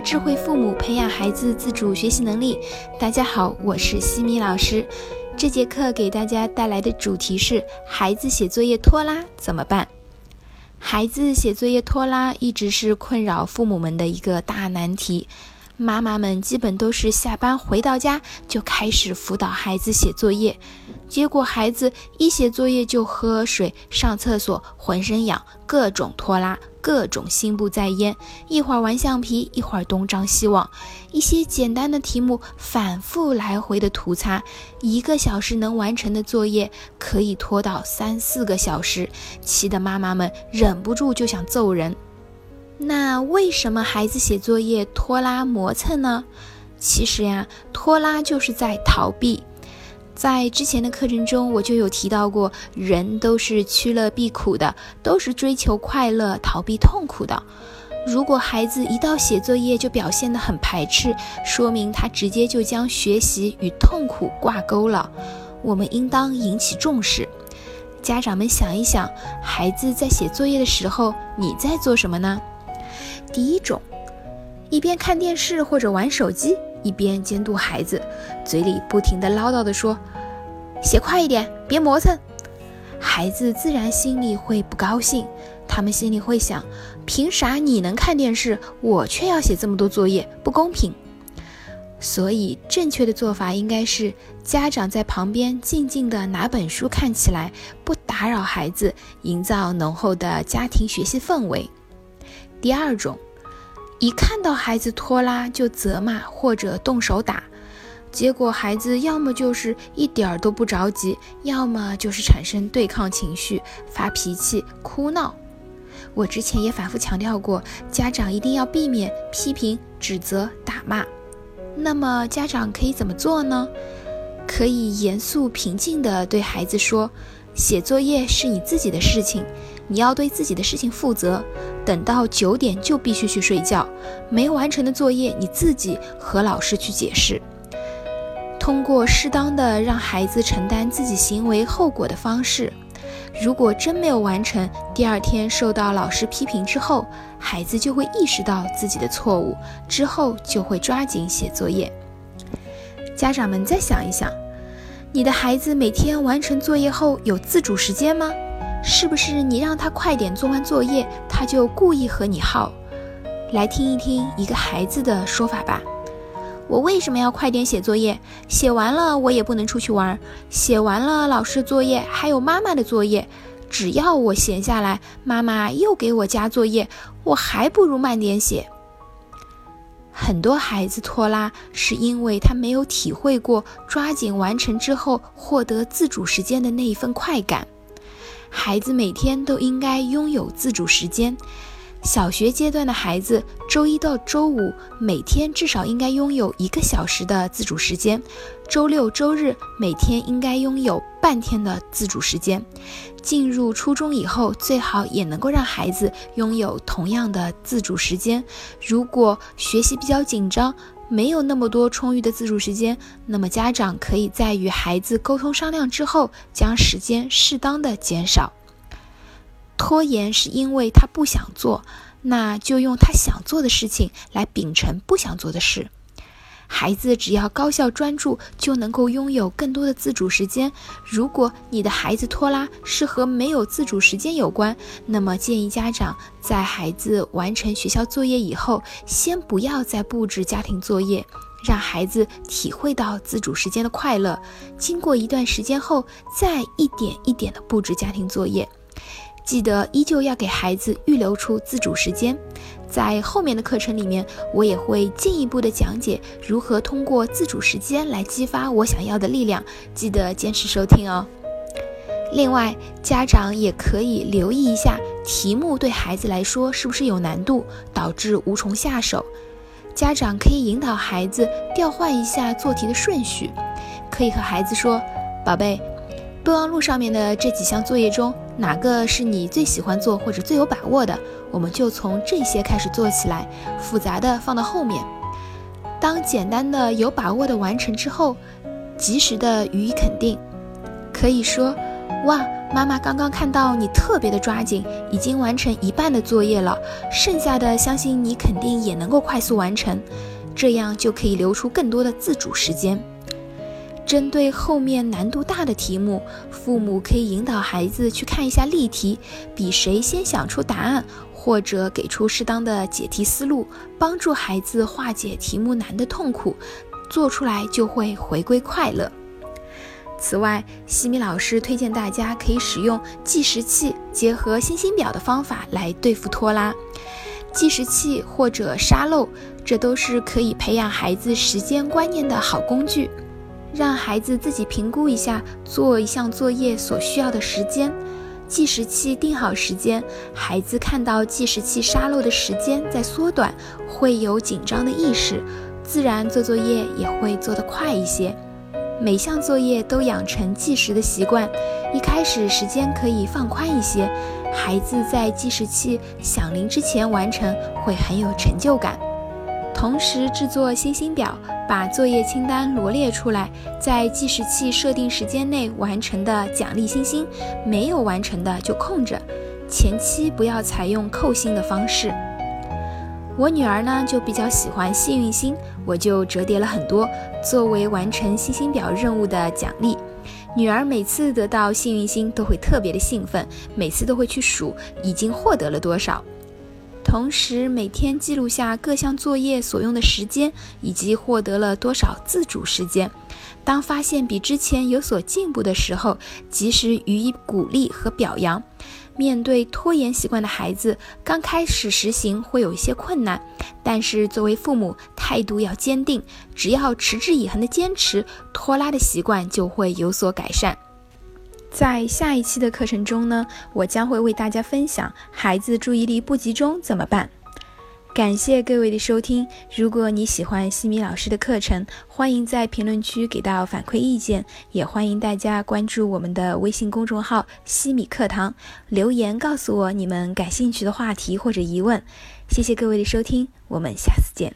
智慧父母，培养孩子自主学习能力。大家好，我是西米老师。这节课给大家带来的主题是：孩子写作业拖拉怎么办？孩子写作业拖拉一直是困扰父母们的一个大难题。妈妈们基本都是下班回到家就开始辅导孩子写作业，结果孩子一写作业就喝水、上厕所，浑身痒，各种拖拉。各种心不在焉，一会儿玩橡皮，一会儿东张西望，一些简单的题目反复来回的涂擦，一个小时能完成的作业可以拖到三四个小时，气得妈妈们忍不住就想揍人。那为什么孩子写作业拖拉磨蹭呢？其实呀，拖拉就是在逃避。在之前的课程中，我就有提到过，人都是趋乐避苦的，都是追求快乐、逃避痛苦的。如果孩子一到写作业就表现得很排斥，说明他直接就将学习与痛苦挂钩了。我们应当引起重视。家长们想一想，孩子在写作业的时候，你在做什么呢？第一种，一边看电视或者玩手机。一边监督孩子，嘴里不停地唠叨地说：“写快一点，别磨蹭。”孩子自然心里会不高兴，他们心里会想：“凭啥你能看电视，我却要写这么多作业，不公平。”所以，正确的做法应该是家长在旁边静静地拿本书看起来，不打扰孩子，营造浓厚的家庭学习氛围。第二种。一看到孩子拖拉就责骂或者动手打，结果孩子要么就是一点儿都不着急，要么就是产生对抗情绪、发脾气、哭闹。我之前也反复强调过，家长一定要避免批评、指责、打骂。那么家长可以怎么做呢？可以严肃平静地对孩子说：“写作业是你自己的事情。”你要对自己的事情负责，等到九点就必须去睡觉。没完成的作业，你自己和老师去解释。通过适当的让孩子承担自己行为后果的方式，如果真没有完成，第二天受到老师批评之后，孩子就会意识到自己的错误，之后就会抓紧写作业。家长们再想一想，你的孩子每天完成作业后有自主时间吗？是不是你让他快点做完作业，他就故意和你耗？来听一听一个孩子的说法吧。我为什么要快点写作业？写完了我也不能出去玩。写完了老师作业，还有妈妈的作业。只要我闲下来，妈妈又给我加作业，我还不如慢点写。很多孩子拖拉，是因为他没有体会过抓紧完成之后获得自主时间的那一份快感。孩子每天都应该拥有自主时间。小学阶段的孩子，周一到周五每天至少应该拥有一个小时的自主时间；周六周日每天应该拥有半天的自主时间。进入初中以后，最好也能够让孩子拥有同样的自主时间。如果学习比较紧张，没有那么多充裕的自主时间，那么家长可以在与孩子沟通商量之后，将时间适当的减少。拖延是因为他不想做，那就用他想做的事情来秉承不想做的事。孩子只要高效专注，就能够拥有更多的自主时间。如果你的孩子拖拉是和没有自主时间有关，那么建议家长在孩子完成学校作业以后，先不要再布置家庭作业，让孩子体会到自主时间的快乐。经过一段时间后，再一点一点的布置家庭作业。记得依旧要给孩子预留出自主时间。在后面的课程里面，我也会进一步的讲解如何通过自主时间来激发我想要的力量，记得坚持收听哦。另外，家长也可以留意一下题目对孩子来说是不是有难度，导致无从下手。家长可以引导孩子调换一下做题的顺序，可以和孩子说：“宝贝，备忘录上面的这几项作业中，哪个是你最喜欢做或者最有把握的？”我们就从这些开始做起来，复杂的放到后面。当简单的有把握的完成之后，及时的予以肯定。可以说：“哇，妈妈刚刚看到你特别的抓紧，已经完成一半的作业了，剩下的相信你肯定也能够快速完成，这样就可以留出更多的自主时间。针对后面难度大的题目，父母可以引导孩子去看一下例题，比谁先想出答案，或者给出适当的解题思路，帮助孩子化解题目难的痛苦，做出来就会回归快乐。此外，西米老师推荐大家可以使用计时器结合星星表的方法来对付拖拉。计时器或者沙漏，这都是可以培养孩子时间观念的好工具。让孩子自己评估一下做一项作业所需要的时间。计时器定好时间，孩子看到计时器沙漏的时间在缩短，会有紧张的意识，自然做作业也会做得快一些。每项作业都养成计时的习惯，一开始时间可以放宽一些，孩子在计时器响铃之前完成会很有成就感。同时制作星星表，把作业清单罗列出来，在计时器设定时间内完成的奖励星星，没有完成的就空着。前期不要采用扣星的方式。我女儿呢就比较喜欢幸运星，我就折叠了很多，作为完成星星表任务的奖励。女儿每次得到幸运星都会特别的兴奋，每次都会去数已经获得了多少。同时，每天记录下各项作业所用的时间，以及获得了多少自主时间。当发现比之前有所进步的时候，及时予以鼓励和表扬。面对拖延习惯的孩子，刚开始实行会有一些困难，但是作为父母，态度要坚定，只要持之以恒的坚持，拖拉的习惯就会有所改善。在下一期的课程中呢我将会为大家分享孩子注意力不集中怎么办。感谢各位的收听如果你喜欢西米老师的课程欢迎在评论区给到反馈意见也欢迎大家关注我们的微信公众号西米课堂留言告诉我你们感兴趣的话题或者疑问。谢谢各位的收听我们下次见。